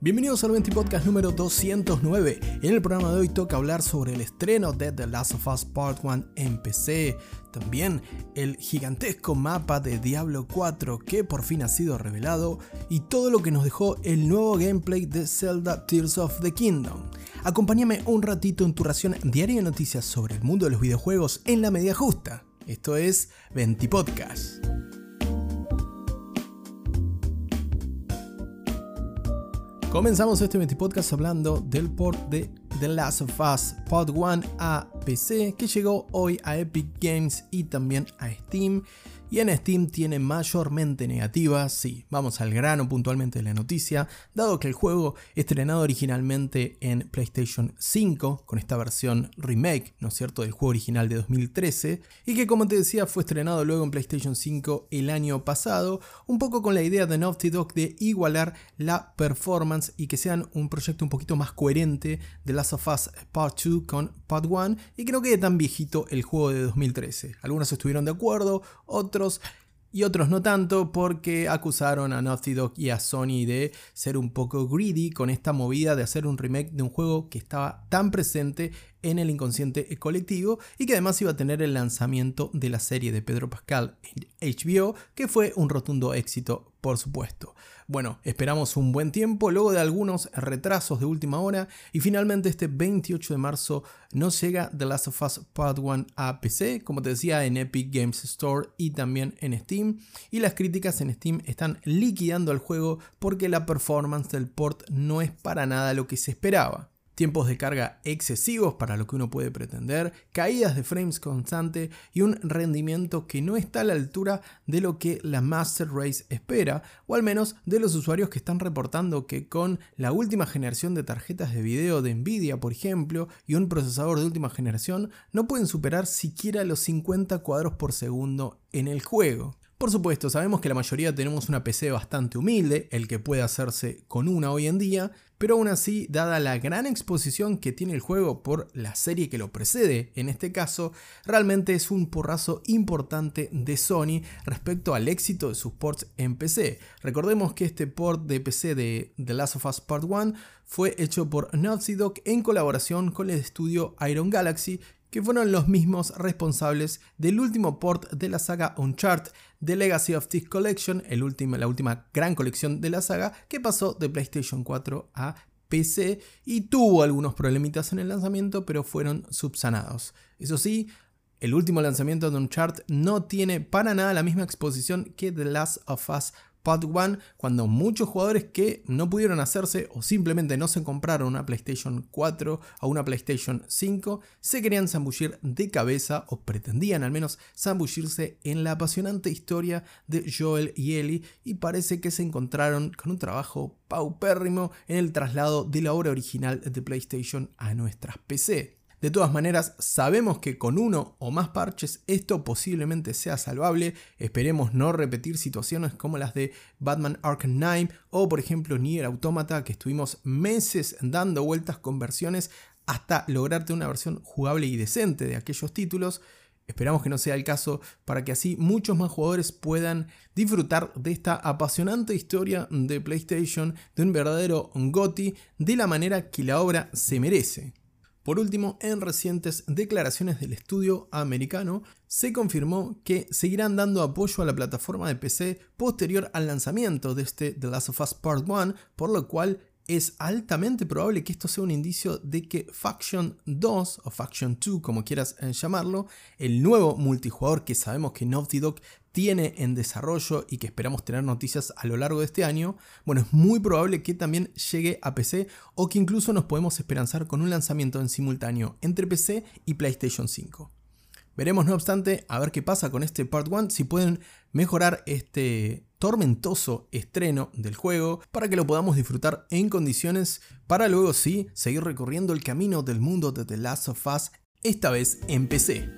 Bienvenidos al 20 Podcast número 209. En el programa de hoy toca hablar sobre el estreno de The Last of Us Part 1 en PC, también el gigantesco mapa de Diablo 4 que por fin ha sido revelado y todo lo que nos dejó el nuevo gameplay de Zelda Tears of the Kingdom. Acompáñame un ratito en tu ración diaria de noticias sobre el mundo de los videojuegos en la media justa. Esto es 20 Podcast. Comenzamos este 20 podcast hablando del port de The Last of Us Part 1 a PC que llegó hoy a Epic Games y también a Steam y en Steam tiene mayormente negativas, sí, vamos al grano puntualmente de la noticia, dado que el juego estrenado originalmente en PlayStation 5, con esta versión remake, ¿no es cierto?, del juego original de 2013, y que como te decía fue estrenado luego en PlayStation 5 el año pasado, un poco con la idea de Naughty Dog de igualar la performance y que sean un proyecto un poquito más coherente de Last of Us Part 2 con Part 1 y que no quede tan viejito el juego de 2013. Algunos estuvieron de acuerdo, otros y otros no tanto porque acusaron a Naughty Dog y a Sony de ser un poco greedy con esta movida de hacer un remake de un juego que estaba tan presente en el inconsciente colectivo y que además iba a tener el lanzamiento de la serie de Pedro Pascal en HBO, que fue un rotundo éxito, por supuesto. Bueno, esperamos un buen tiempo, luego de algunos retrasos de última hora, y finalmente este 28 de marzo nos llega The Last of Us Part 1 a PC, como te decía, en Epic Games Store y también en Steam. Y las críticas en Steam están liquidando el juego porque la performance del port no es para nada lo que se esperaba tiempos de carga excesivos para lo que uno puede pretender, caídas de frames constante y un rendimiento que no está a la altura de lo que la Master Race espera, o al menos de los usuarios que están reportando que con la última generación de tarjetas de video de Nvidia, por ejemplo, y un procesador de última generación, no pueden superar siquiera los 50 cuadros por segundo en el juego. Por supuesto, sabemos que la mayoría tenemos una PC bastante humilde, el que puede hacerse con una hoy en día, pero aún así, dada la gran exposición que tiene el juego por la serie que lo precede, en este caso, realmente es un porrazo importante de Sony respecto al éxito de sus ports en PC. Recordemos que este port de PC de The Last of Us Part 1 fue hecho por Naughty Dog en colaboración con el estudio Iron Galaxy que fueron los mismos responsables del último port de la saga Uncharted The Legacy of Thief Collection, la última gran colección de la saga, que pasó de PlayStation 4 a PC y tuvo algunos problemitas en el lanzamiento, pero fueron subsanados. Eso sí, el último lanzamiento de Uncharted no tiene para nada la misma exposición que The Last of Us Part 1 cuando muchos jugadores que no pudieron hacerse o simplemente no se compraron una PlayStation 4 o una PlayStation 5 se querían zambullir de cabeza o pretendían al menos zambullirse en la apasionante historia de Joel y Ellie y parece que se encontraron con un trabajo paupérrimo en el traslado de la obra original de PlayStation a nuestras PC. De todas maneras, sabemos que con uno o más parches esto posiblemente sea salvable. Esperemos no repetir situaciones como las de Batman Arkham Knight o por ejemplo Nier Automata que estuvimos meses dando vueltas con versiones hasta lograrte una versión jugable y decente de aquellos títulos. Esperamos que no sea el caso para que así muchos más jugadores puedan disfrutar de esta apasionante historia de PlayStation, de un verdadero GOTI, de la manera que la obra se merece. Por último, en recientes declaraciones del estudio americano, se confirmó que seguirán dando apoyo a la plataforma de PC posterior al lanzamiento de este The Last of Us Part 1, por lo cual es altamente probable que esto sea un indicio de que Faction 2 o Faction 2, como quieras eh, llamarlo, el nuevo multijugador que sabemos que Naughty Dog tiene en desarrollo y que esperamos tener noticias a lo largo de este año, bueno, es muy probable que también llegue a PC o que incluso nos podemos esperanzar con un lanzamiento en simultáneo entre PC y PlayStation 5. Veremos no obstante a ver qué pasa con este Part 1, si pueden mejorar este tormentoso estreno del juego para que lo podamos disfrutar en condiciones para luego sí seguir recorriendo el camino del mundo de The Last of Us, esta vez en PC.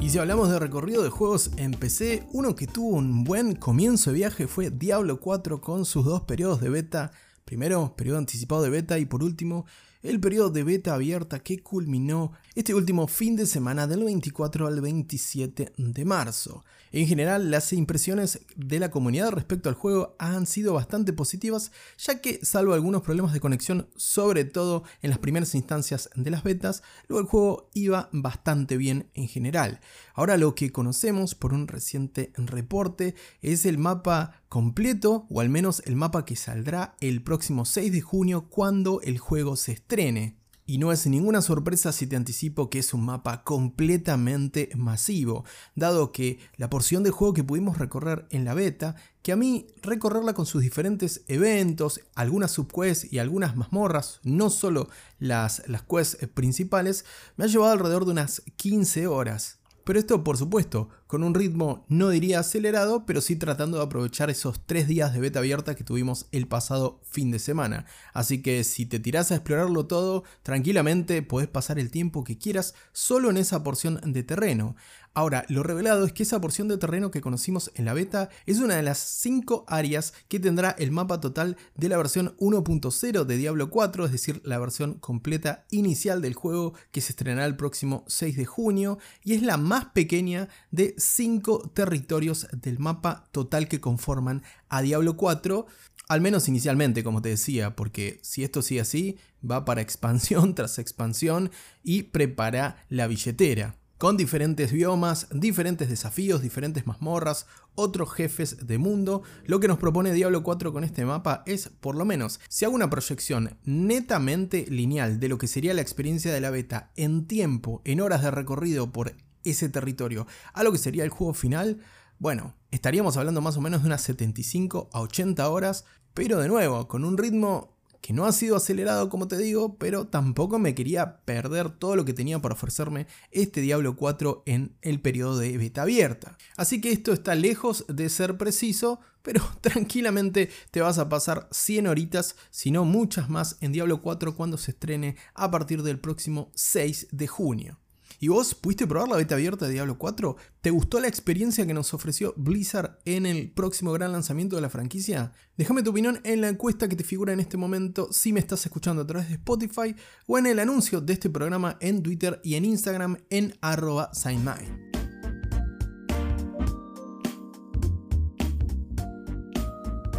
Y si hablamos de recorrido de juegos en PC, uno que tuvo un buen comienzo de viaje fue Diablo 4 con sus dos periodos de beta Primero, periodo anticipado de beta y por último, el periodo de beta abierta que culminó este último fin de semana del 24 al 27 de marzo. En general, las impresiones de la comunidad respecto al juego han sido bastante positivas, ya que salvo algunos problemas de conexión, sobre todo en las primeras instancias de las betas, luego el juego iba bastante bien en general. Ahora lo que conocemos por un reciente reporte es el mapa completo, o al menos el mapa que saldrá el próximo 6 de junio cuando el juego se estrene. Y no es ninguna sorpresa si te anticipo que es un mapa completamente masivo, dado que la porción de juego que pudimos recorrer en la beta, que a mí recorrerla con sus diferentes eventos, algunas subquests y algunas mazmorras, no solo las, las quests principales, me ha llevado alrededor de unas 15 horas. Pero esto, por supuesto, con un ritmo no diría acelerado, pero sí tratando de aprovechar esos tres días de beta abierta que tuvimos el pasado fin de semana. Así que si te tirás a explorarlo todo, tranquilamente podés pasar el tiempo que quieras solo en esa porción de terreno. Ahora, lo revelado es que esa porción de terreno que conocimos en la beta es una de las 5 áreas que tendrá el mapa total de la versión 1.0 de Diablo 4, es decir, la versión completa inicial del juego que se estrenará el próximo 6 de junio y es la más pequeña de 5 territorios del mapa total que conforman a Diablo 4, al menos inicialmente, como te decía, porque si esto sigue así, va para expansión tras expansión y prepara la billetera con diferentes biomas, diferentes desafíos, diferentes mazmorras, otros jefes de mundo. Lo que nos propone Diablo 4 con este mapa es, por lo menos, si hago una proyección netamente lineal de lo que sería la experiencia de la beta en tiempo, en horas de recorrido por ese territorio, a lo que sería el juego final, bueno, estaríamos hablando más o menos de unas 75 a 80 horas, pero de nuevo, con un ritmo que no ha sido acelerado como te digo, pero tampoco me quería perder todo lo que tenía para ofrecerme este Diablo 4 en el periodo de beta abierta. Así que esto está lejos de ser preciso, pero tranquilamente te vas a pasar 100 horitas, si no muchas más, en Diablo 4 cuando se estrene a partir del próximo 6 de junio. ¿Y vos pudiste probar la beta abierta de Diablo 4? ¿Te gustó la experiencia que nos ofreció Blizzard en el próximo gran lanzamiento de la franquicia? Déjame tu opinión en la encuesta que te figura en este momento si me estás escuchando a través de Spotify o en el anuncio de este programa en Twitter y en Instagram en arroba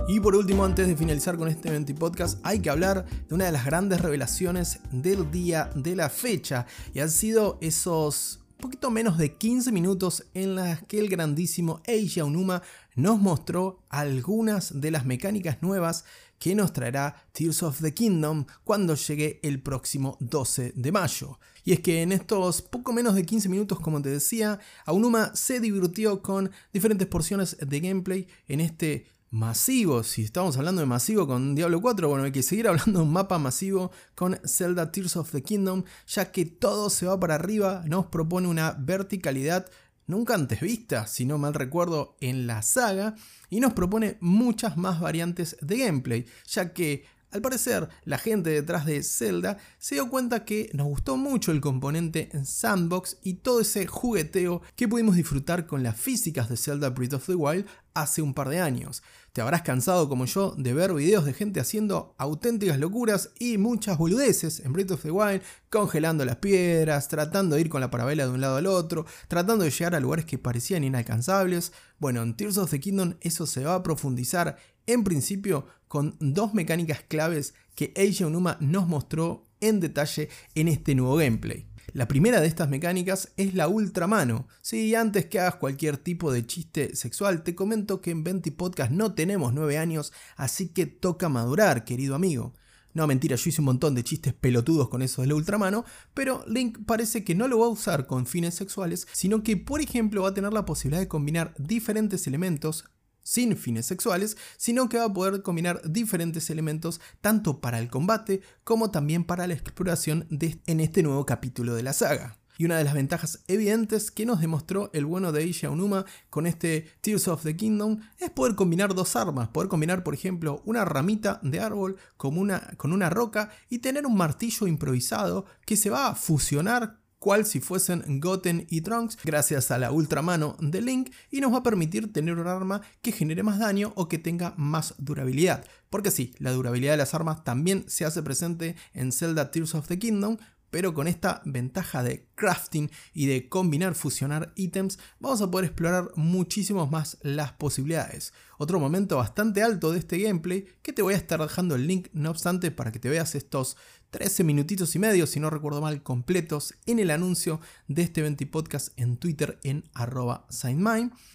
Y por último, antes de finalizar con este evento y podcast, hay que hablar de una de las grandes revelaciones del día de la fecha. Y han sido esos poquito menos de 15 minutos en las que el grandísimo Eiji Aonuma nos mostró algunas de las mecánicas nuevas que nos traerá Tears of the Kingdom cuando llegue el próximo 12 de mayo. Y es que en estos poco menos de 15 minutos, como te decía, Aonuma se divirtió con diferentes porciones de gameplay en este masivo. Si estamos hablando de masivo con Diablo 4, bueno, hay que seguir hablando de un mapa masivo con Zelda Tears of the Kingdom, ya que todo se va para arriba, nos propone una verticalidad nunca antes vista, si no mal recuerdo, en la saga, y nos propone muchas más variantes de gameplay, ya que al parecer, la gente detrás de Zelda se dio cuenta que nos gustó mucho el componente en sandbox y todo ese jugueteo que pudimos disfrutar con las físicas de Zelda Breath of the Wild hace un par de años. Te habrás cansado como yo de ver videos de gente haciendo auténticas locuras y muchas boludeces en Breath of the Wild, congelando las piedras, tratando de ir con la parabela de un lado al otro, tratando de llegar a lugares que parecían inalcanzables. Bueno, en Tears of the Kingdom eso se va a profundizar en principio con dos mecánicas claves que Eiji Onuma nos mostró en detalle en este nuevo gameplay. La primera de estas mecánicas es la ultramano. Si antes que hagas cualquier tipo de chiste sexual, te comento que en 20 Podcast no tenemos 9 años, así que toca madurar, querido amigo. No, mentira, yo hice un montón de chistes pelotudos con eso de la ultramano, pero Link parece que no lo va a usar con fines sexuales, sino que por ejemplo va a tener la posibilidad de combinar diferentes elementos sin fines sexuales, sino que va a poder combinar diferentes elementos tanto para el combate como también para la exploración en este nuevo capítulo de la saga. Y una de las ventajas evidentes que nos demostró el bueno de Eiji Aonuma con este Tears of the Kingdom es poder combinar dos armas, poder combinar por ejemplo una ramita de árbol con una, con una roca y tener un martillo improvisado que se va a fusionar cual si fuesen Goten y Trunks gracias a la ultramano de Link y nos va a permitir tener un arma que genere más daño o que tenga más durabilidad. Porque sí, la durabilidad de las armas también se hace presente en Zelda Tears of the Kingdom, pero con esta ventaja de crafting y de combinar, fusionar ítems, vamos a poder explorar muchísimo más las posibilidades. Otro momento bastante alto de este gameplay, que te voy a estar dejando el link no obstante para que te veas estos 13 minutitos y medio, si no recuerdo mal, completos en el anuncio de este 20 podcast en Twitter en arroba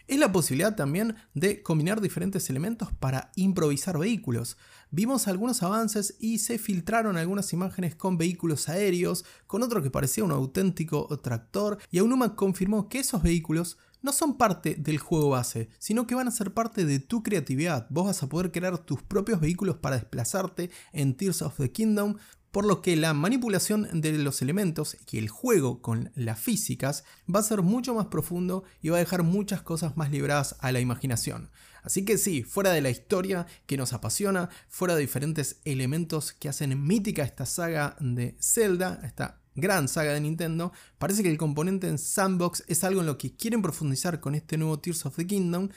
es la posibilidad también de combinar diferentes elementos para improvisar vehículos vimos algunos avances y se filtraron algunas imágenes con vehículos aéreos, con otro que parecía un auténtico tractor, y Aonuma confirmó que esos vehículos no son parte del juego base, sino que van a ser parte de tu creatividad. Vos vas a poder crear tus propios vehículos para desplazarte en Tears of the Kingdom, por lo que la manipulación de los elementos y el juego con las físicas va a ser mucho más profundo y va a dejar muchas cosas más libradas a la imaginación. Así que sí, fuera de la historia que nos apasiona, fuera de diferentes elementos que hacen mítica esta saga de Zelda, esta gran saga de Nintendo, parece que el componente en Sandbox es algo en lo que quieren profundizar con este nuevo Tears of the Kingdom,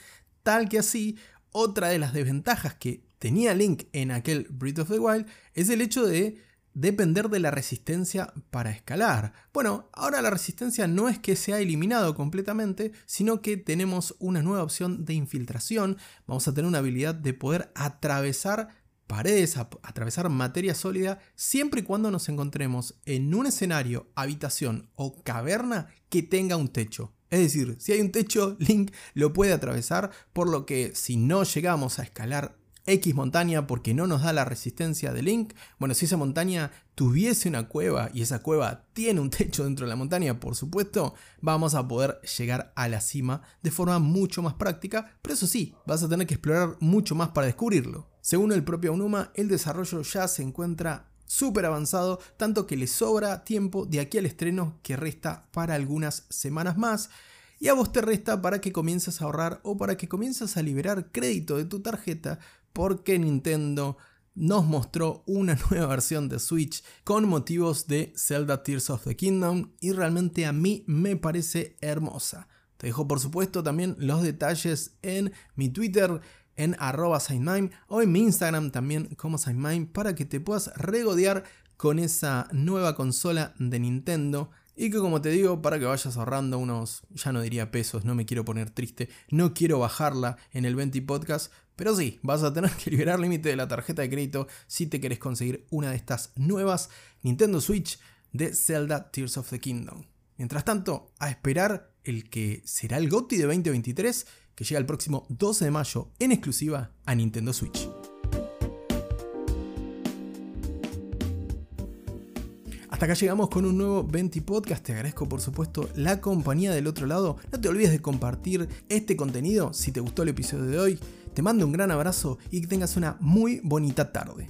tal que así, otra de las desventajas que tenía Link en aquel Breath of the Wild es el hecho de depender de la resistencia para escalar. Bueno, ahora la resistencia no es que se ha eliminado completamente, sino que tenemos una nueva opción de infiltración. Vamos a tener una habilidad de poder atravesar paredes, atravesar materia sólida, siempre y cuando nos encontremos en un escenario, habitación o caverna que tenga un techo. Es decir, si hay un techo, Link lo puede atravesar, por lo que si no llegamos a escalar X montaña porque no nos da la resistencia de Link. Bueno, si esa montaña tuviese una cueva y esa cueva tiene un techo dentro de la montaña, por supuesto, vamos a poder llegar a la cima de forma mucho más práctica, pero eso sí, vas a tener que explorar mucho más para descubrirlo. Según el propio Unuma, el desarrollo ya se encuentra súper avanzado, tanto que le sobra tiempo de aquí al estreno que resta para algunas semanas más y a vos te resta para que comiences a ahorrar o para que comiences a liberar crédito de tu tarjeta porque Nintendo nos mostró una nueva versión de Switch con motivos de Zelda Tears of the Kingdom y realmente a mí me parece hermosa. Te dejo por supuesto también los detalles en mi Twitter en arroba o en mi Instagram también como SignMime para que te puedas regodear con esa nueva consola de Nintendo y que como te digo, para que vayas ahorrando unos, ya no diría pesos, no me quiero poner triste, no quiero bajarla en el 20 podcast, pero sí, vas a tener que liberar límite de la tarjeta de crédito si te querés conseguir una de estas nuevas Nintendo Switch de Zelda Tears of the Kingdom. Mientras tanto, a esperar el que será el GOTY de 2023, que llega el próximo 12 de mayo en exclusiva a Nintendo Switch. Hasta acá llegamos con un nuevo 20 Podcast. Te agradezco por supuesto la compañía del otro lado. No te olvides de compartir este contenido si te gustó el episodio de hoy. Te mando un gran abrazo y que tengas una muy bonita tarde.